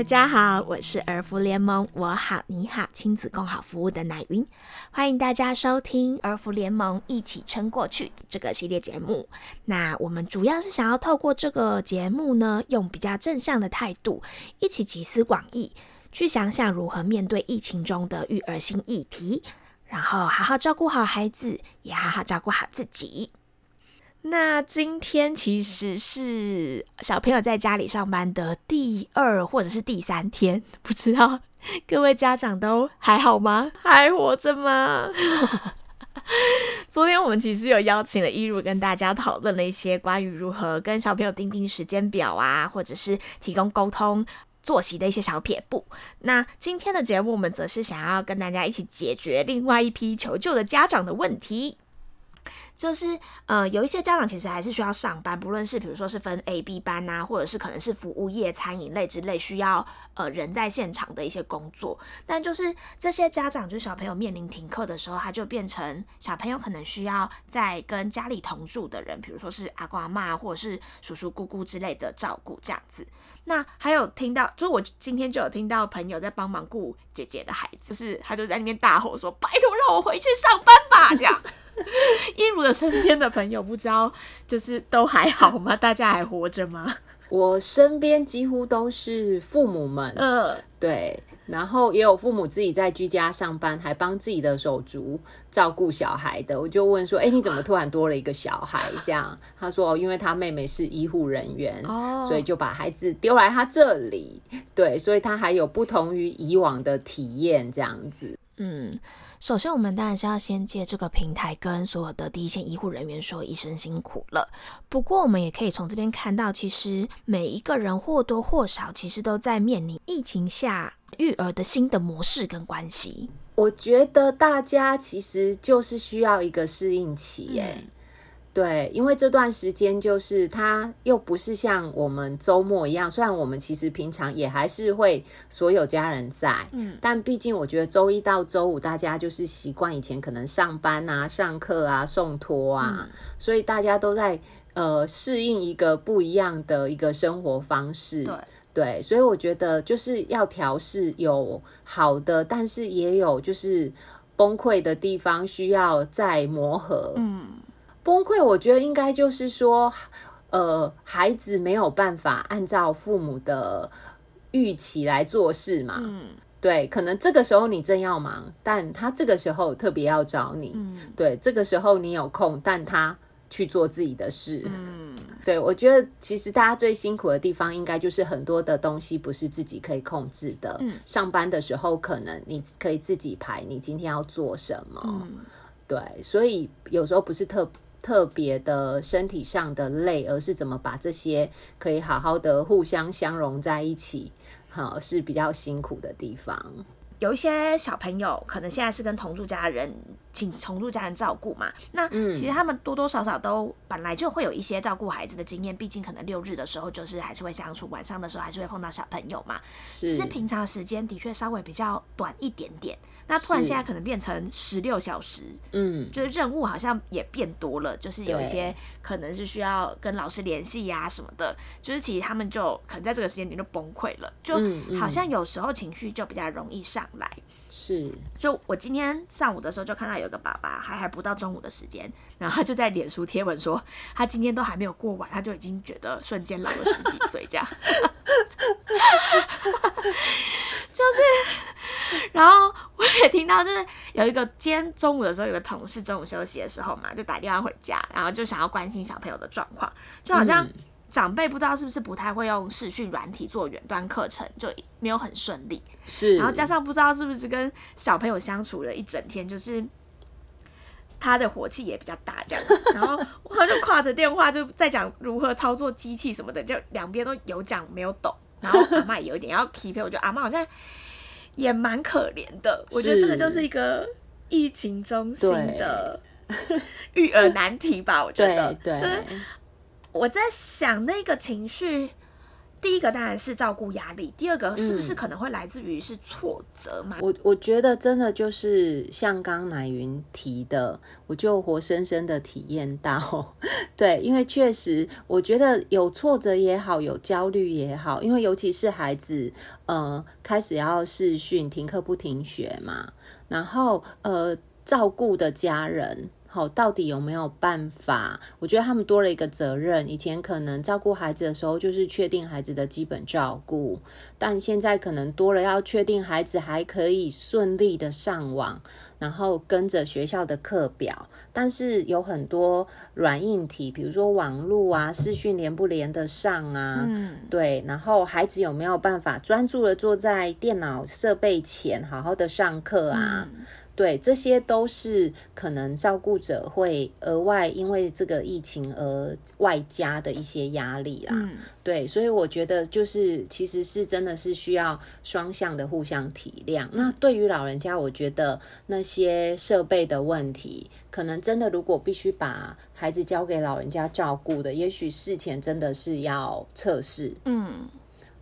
大家好，我是儿福联盟我好你好亲子共好服务的奶云，欢迎大家收听儿福联盟一起撑过去这个系列节目。那我们主要是想要透过这个节目呢，用比较正向的态度，一起集思广益，去想想如何面对疫情中的育儿新议题，然后好好照顾好孩子，也好好照顾好自己。那今天其实是小朋友在家里上班的第二或者是第三天，不知道各位家长都还好吗？还活着吗？昨天我们其实有邀请了一如跟大家讨论了一些关于如何跟小朋友定定时间表啊，或者是提供沟通作息的一些小撇步。那今天的节目，我们则是想要跟大家一起解决另外一批求救的家长的问题。就是呃，有一些家长其实还是需要上班，不论是比如说是分 A、B 班呐，或者是可能是服务业、餐饮类之类需要呃人在现场的一些工作。但就是这些家长，就是小朋友面临停课的时候，他就变成小朋友可能需要在跟家里同住的人，比如说是阿公阿妈或者是叔叔姑姑之类的照顾这样子。那还有听到，就是我今天就有听到朋友在帮忙顾姐姐的孩子，就是他就在那边大吼说：“拜托让我回去上班吧！”这样。一如的身边的朋友不知道，就是都还好吗？大家还活着吗？我身边几乎都是父母们，嗯，对，然后也有父母自己在居家上班，还帮自己的手足照顾小孩的。我就问说：“哎，你怎么突然多了一个小孩？”这样他说：“哦，因为他妹妹是医护人员，哦，所以就把孩子丢来他这里。对，所以他还有不同于以往的体验，这样子。”嗯。首先，我们当然是要先借这个平台跟所有的第一线医护人员说一声辛苦了。不过，我们也可以从这边看到，其实每一个人或多或少其实都在面临疫情下育儿的新的模式跟关系。我觉得大家其实就是需要一个适应期，耶。对，因为这段时间就是它又不是像我们周末一样，虽然我们其实平常也还是会所有家人在，嗯，但毕竟我觉得周一到周五大家就是习惯以前可能上班啊、上课啊、送托啊，所以大家都在呃适应一个不一样的一个生活方式，对对，所以我觉得就是要调试，有好的，但是也有就是崩溃的地方，需要再磨合，嗯。崩溃，我觉得应该就是说，呃，孩子没有办法按照父母的预期来做事嘛。嗯，对，可能这个时候你正要忙，但他这个时候特别要找你。嗯，对，这个时候你有空，但他去做自己的事。嗯，对，我觉得其实大家最辛苦的地方，应该就是很多的东西不是自己可以控制的。嗯，上班的时候可能你可以自己排你今天要做什么。嗯，对，所以有时候不是特。特别的身体上的累，而是怎么把这些可以好好的互相相融在一起，好，是比较辛苦的地方。有一些小朋友可能现在是跟同住家人请同住家人照顾嘛，那其实他们多多少少都本来就会有一些照顾孩子的经验，毕竟可能六日的时候就是还是会相处，晚上的时候还是会碰到小朋友嘛，是。平常时间的确稍微比较短一点点。那突然现在可能变成十六小时，嗯，就是任务好像也变多了，就是有一些可能是需要跟老师联系呀什么的，就是其实他们就可能在这个时间点就崩溃了，就好像有时候情绪就比较容易上来。是，就我今天上午的时候就看到有个爸爸还还不到中午的时间，然后他就在脸书贴文说，他今天都还没有过完，他就已经觉得瞬间老了十几岁这样。就是，然后我也听到，就是有一个今天中午的时候，有个同事中午休息的时候嘛，就打电话回家，然后就想要关心小朋友的状况，就好像长辈不知道是不是不太会用视讯软体做远端课程，就没有很顺利。是，然后加上不知道是不是跟小朋友相处了一整天，就是他的火气也比较大，这样，然后他就挎着电话就在讲如何操作机器什么的，就两边都有讲没有懂。然后阿妈也有一点要 keep，我觉得阿妈好像也蛮可怜的。我觉得这个就是一个疫情中心的育儿难题吧。我觉得，就是我在想那个情绪，第一个当然是照顾压力，第二个是不是可能会来自于是挫折嘛？我我觉得真的就是像刚乃云提的，我就活生生的体验到，对，因为确实我觉得有挫折也好，有焦虑也好，因为尤其是孩子呃开始要试训停课不停学嘛，然后呃照顾的家人。好，到底有没有办法？我觉得他们多了一个责任。以前可能照顾孩子的时候，就是确定孩子的基本照顾，但现在可能多了要确定孩子还可以顺利的上网，然后跟着学校的课表。但是有很多软硬体，比如说网络啊、视讯连不连得上啊？嗯，对。然后孩子有没有办法专注的坐在电脑设备前，好好的上课啊？对，这些都是可能照顾者会额外因为这个疫情而外加的一些压力啦。嗯，对，所以我觉得就是其实是真的是需要双向的互相体谅。那对于老人家，我觉得那些设备的问题，可能真的如果必须把孩子交给老人家照顾的，也许事前真的是要测试。嗯。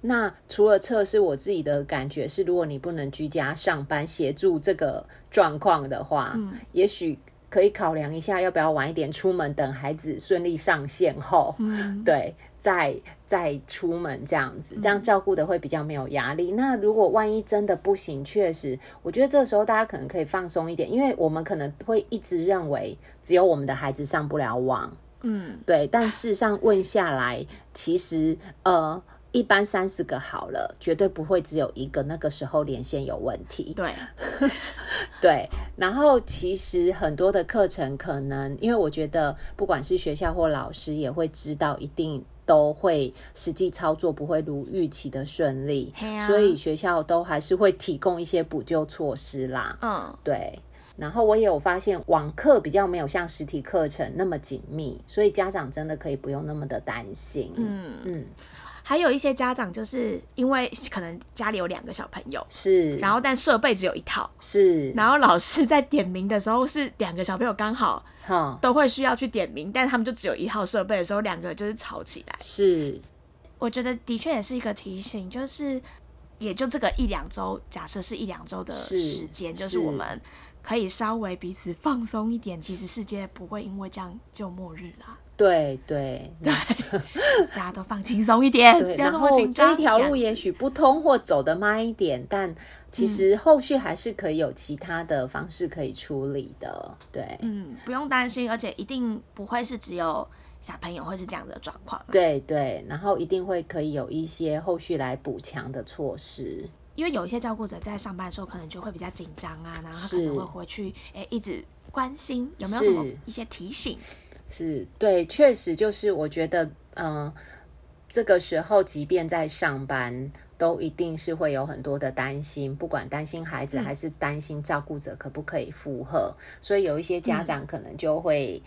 那除了测试，我自己的感觉是，如果你不能居家上班协助这个状况的话，嗯，也许可以考量一下，要不要晚一点出门，等孩子顺利上线后，嗯，对，再再出门这样子，这样照顾的会比较没有压力。那如果万一真的不行，确实，我觉得这时候大家可能可以放松一点，因为我们可能会一直认为只有我们的孩子上不了网，嗯，对，但事实上问下来，其实呃。一般三十个好了，绝对不会只有一个那个时候连线有问题。对，对。然后其实很多的课程可能，因为我觉得不管是学校或老师也会知道，一定都会实际操作不会如预期的顺利，所以学校都还是会提供一些补救措施啦。嗯，对。然后我也有发现，网课比较没有像实体课程那么紧密，所以家长真的可以不用那么的担心。嗯嗯。还有一些家长就是因为可能家里有两个小朋友，是，然后但设备只有一套，是，然后老师在点名的时候是两个小朋友刚好，都会需要去点名，但他们就只有一套设备的时候，两个就是吵起来。是，我觉得的确也是一个提醒，就是也就这个一两周，假设是一两周的时间，就是我们可以稍微彼此放松一点，其实世界不会因为这样就末日了。对对对，大家都放轻松一点，不要这么紧张。这条路也许不通或走得慢一点，但其实后续还是可以有其他的方式可以处理的。对，嗯，不用担心，而且一定不会是只有小朋友会是这样的状况。对对，然后一定会可以有一些后续来补强的措施。因为有一些照顾者在上班的时候可能就会比较紧张啊，然后他可能会回去诶一直关心有没有什么一些提醒。是对，确实就是我觉得，嗯，这个时候即便在上班，都一定是会有很多的担心，不管担心孩子还是担心照顾者可不可以负荷，所以有一些家长可能就会。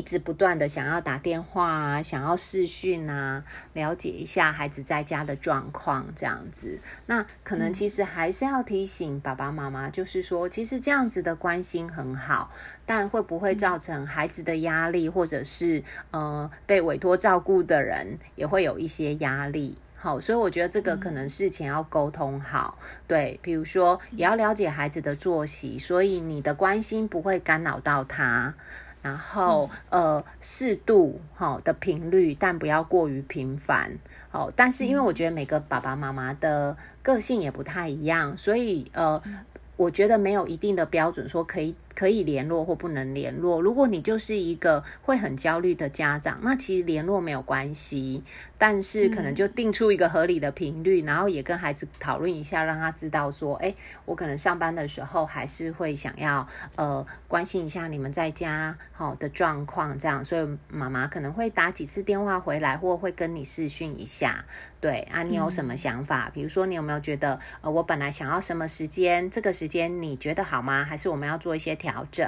一直不断的想要打电话啊，想要视讯啊，了解一下孩子在家的状况，这样子。那可能其实还是要提醒爸爸妈妈，就是说，其实这样子的关心很好，但会不会造成孩子的压力，或者是呃被委托照顾的人也会有一些压力？好，所以我觉得这个可能事前要沟通好。对，比如说也要了解孩子的作息，所以你的关心不会干扰到他。然后，呃，适度好的频率，但不要过于频繁。好，但是因为我觉得每个爸爸妈妈的个性也不太一样，所以呃，我觉得没有一定的标准说可以。可以联络或不能联络。如果你就是一个会很焦虑的家长，那其实联络没有关系，但是可能就定出一个合理的频率，然后也跟孩子讨论一下，让他知道说，哎，我可能上班的时候还是会想要呃关心一下你们在家好的状况，这样，所以妈妈可能会打几次电话回来，或会跟你视讯一下。对啊，你有什么想法？比如说，你有没有觉得呃，我本来想要什么时间，这个时间你觉得好吗？还是我们要做一些调？调整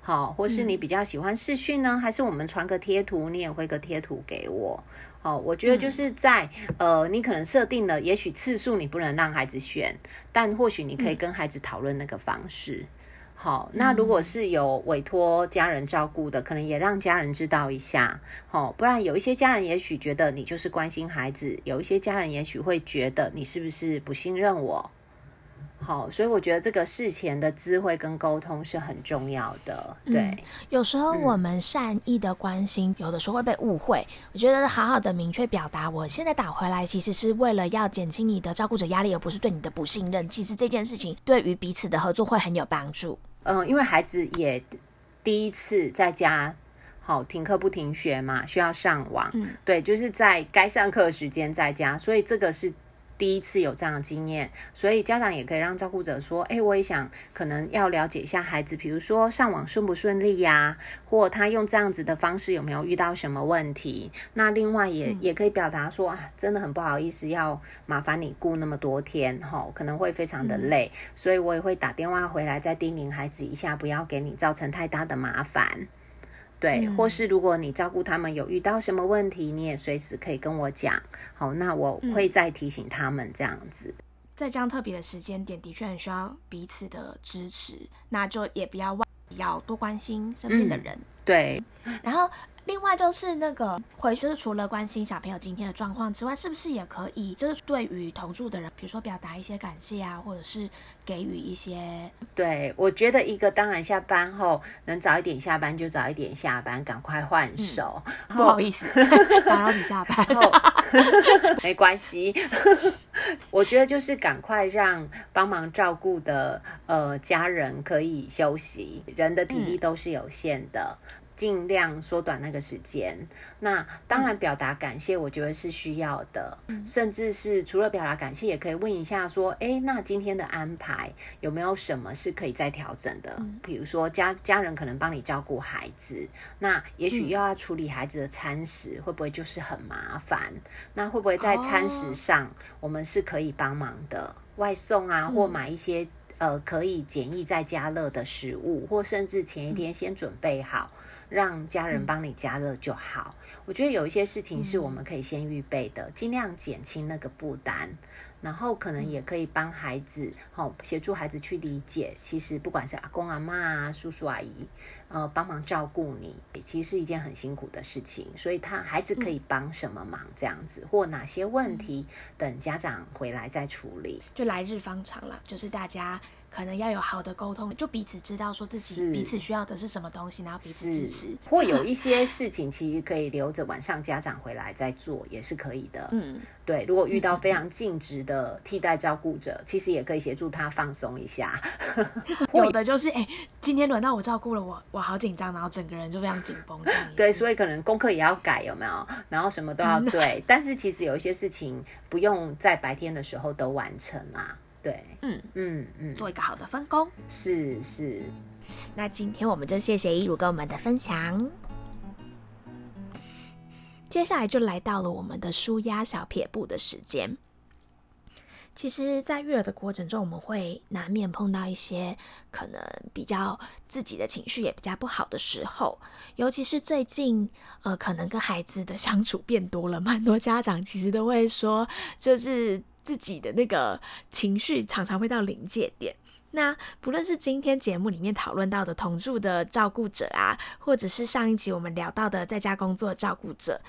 好，或是你比较喜欢视讯呢，还是我们传个贴图，你也会个贴图给我。好，我觉得就是在呃，你可能设定了，也许次数你不能让孩子选，但或许你可以跟孩子讨论那个方式。好，那如果是有委托家人照顾的，可能也让家人知道一下，好，不然有一些家人也许觉得你就是关心孩子，有一些家人也许会觉得你是不是不信任我。好，所以我觉得这个事前的智慧跟沟通是很重要的。对，有时候我们善意的关心，有的时候会被误会。我觉得好好的明确表达，我现在打回来其实是为了要减轻你的照顾者压力，而不是对你的不信任。其实这件事情对于彼此的合作会很有帮助。嗯，因为孩子也第一次在家，好停课不停学嘛，需要上网。嗯，对，就是在该上课时间在家，所以这个是。第一次有这样的经验，所以家长也可以让照顾者说：“哎，我也想可能要了解一下孩子，比如说上网顺不顺利呀，或他用这样子的方式有没有遇到什么问题？那另外也也可以表达说啊，真的很不好意思，要麻烦你顾那么多天，哈，可能会非常的累，所以我也会打电话回来再叮咛孩子一下，不要给你造成太大的麻烦。”对，或是如果你照顾他们有遇到什么问题，你也随时可以跟我讲。好，那我会再提醒他们这样子。在这样特别的时间点，的确很需要彼此的支持，那就也不要忘要多关心身边的人。对，然后。另外就是那个回去，除了关心小朋友今天的状况之外，是不是也可以就是对于同住的人，比如说表达一些感谢啊，或者是给予一些？对，我觉得一个当然下班后能早一点下班就早一点下班，赶快换手。不好意思，打扰你下班。没关系，我觉得就是赶快让帮忙照顾的呃家人可以休息，人的体力都是有限的。尽量缩短那个时间。那当然，表达感谢，我觉得是需要的。甚至是除了表达感谢，也可以问一下说：“哎，那今天的安排有没有什么是可以再调整的？比如说家家人可能帮你照顾孩子，那也许又要处理孩子的餐食，会不会就是很麻烦？那会不会在餐食上我们是可以帮忙的？外送啊，或买一些呃可以简易在家乐的食物，或甚至前一天先准备好。”让家人帮你加热就好。我觉得有一些事情是我们可以先预备的，尽量减轻那个负担，然后可能也可以帮孩子，好协助孩子去理解，其实不管是阿公阿妈啊、叔叔阿姨，呃，帮忙照顾你，其实是一件很辛苦的事情。所以他孩子可以帮什么忙，这样子或哪些问题，等家长回来再处理。就来日方长了，就是大家。可能要有好的沟通，就彼此知道说自己彼此需要的是什么东西，然后彼此支持。或有一些事情其实可以留着晚上家长回来再做，也是可以的。嗯，对。如果遇到非常尽职的替代照顾者，其实也可以协助他放松一下。有的就是哎，今天轮到我照顾了，我我好紧张，然后整个人就非常紧绷。对，所以可能功课也要改，有没有？然后什么都要对。但是其实有一些事情不用在白天的时候都完成啊。对，嗯嗯嗯，做一个好的分工，是是。那今天我们就谢谢一如跟我们的分享。接下来就来到了我们的舒压小撇步的时间。其实，在育儿的过程中，我们会难免碰到一些可能比较自己的情绪也比较不好的时候，尤其是最近，呃，可能跟孩子的相处变多了，蛮多家长其实都会说，就是。自己的那个情绪常常会到临界点。那不论是今天节目里面讨论到的同住的照顾者啊，或者是上一集我们聊到的在家工作照顾者，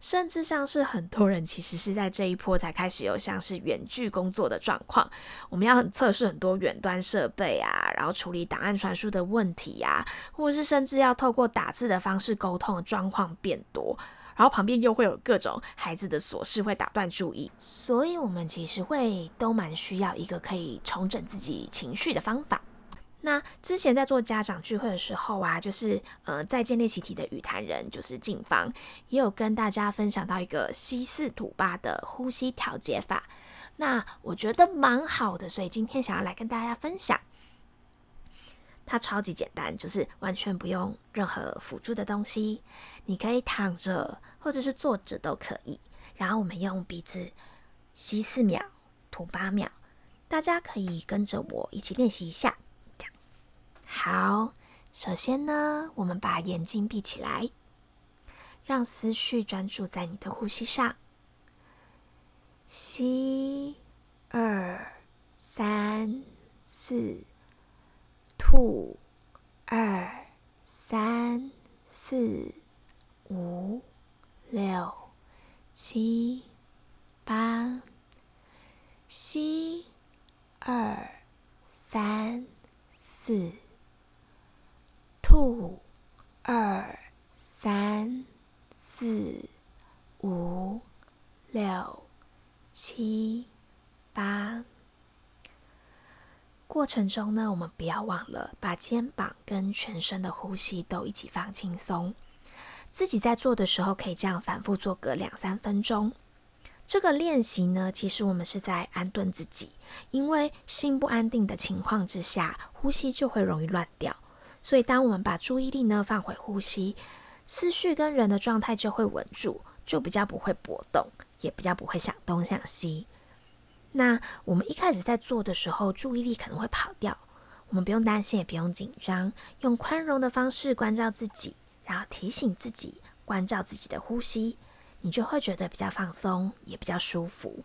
甚至像是很多人其实是在这一波才开始有像是远距工作的状况，我们要测试很多远端设备啊，然后处理档案传输的问题啊，或者是甚至要透过打字的方式沟通的状况变多。然后旁边又会有各种孩子的琐事会打断注意，所以我们其实会都蛮需要一个可以重整自己情绪的方法。那之前在做家长聚会的时候啊，就是呃在建立习题的语坛人就是静芳，也有跟大家分享到一个西四吐八的呼吸调节法，那我觉得蛮好的，所以今天想要来跟大家分享。它超级简单，就是完全不用任何辅助的东西，你可以躺着或者是坐着都可以。然后我们用鼻子吸四秒，吐八秒，大家可以跟着我一起练习一下。这样好，首先呢，我们把眼睛闭起来，让思绪专注在你的呼吸上。吸，二，三，四。吐，二三四五六七八，吸，二三四，吐，二三四五六七八。过程中呢，我们不要忘了把肩膀跟全身的呼吸都一起放轻松。自己在做的时候，可以这样反复做个两三分钟。这个练习呢，其实我们是在安顿自己，因为心不安定的情况之下，呼吸就会容易乱掉。所以，当我们把注意力呢放回呼吸，思绪跟人的状态就会稳住，就比较不会波动，也比较不会想东想西。那我们一开始在做的时候，注意力可能会跑掉，我们不用担心，也不用紧张，用宽容的方式关照自己，然后提醒自己关照自己的呼吸，你就会觉得比较放松，也比较舒服。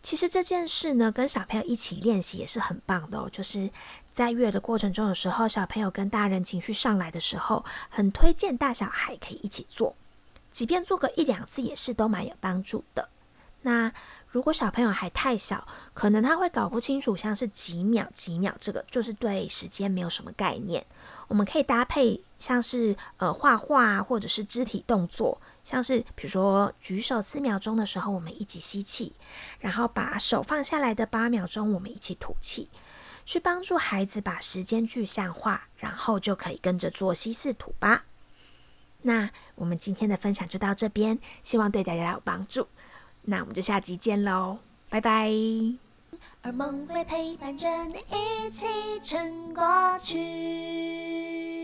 其实这件事呢，跟小朋友一起练习也是很棒的哦。就是在育儿的过程中，有时候小朋友跟大人情绪上来的时候，很推荐大小孩可以一起做，即便做个一两次也是都蛮有帮助的。那如果小朋友还太小，可能他会搞不清楚，像是几秒几秒，这个就是对时间没有什么概念。我们可以搭配像是呃画画或者是肢体动作，像是比如说举手四秒钟的时候，我们一起吸气，然后把手放下来的八秒钟，我们一起吐气，去帮助孩子把时间具象化，然后就可以跟着做吸四吐八。那我们今天的分享就到这边，希望对大家有帮助。那我们就下集见喽，拜拜。而梦会陪伴着你一起撑过去。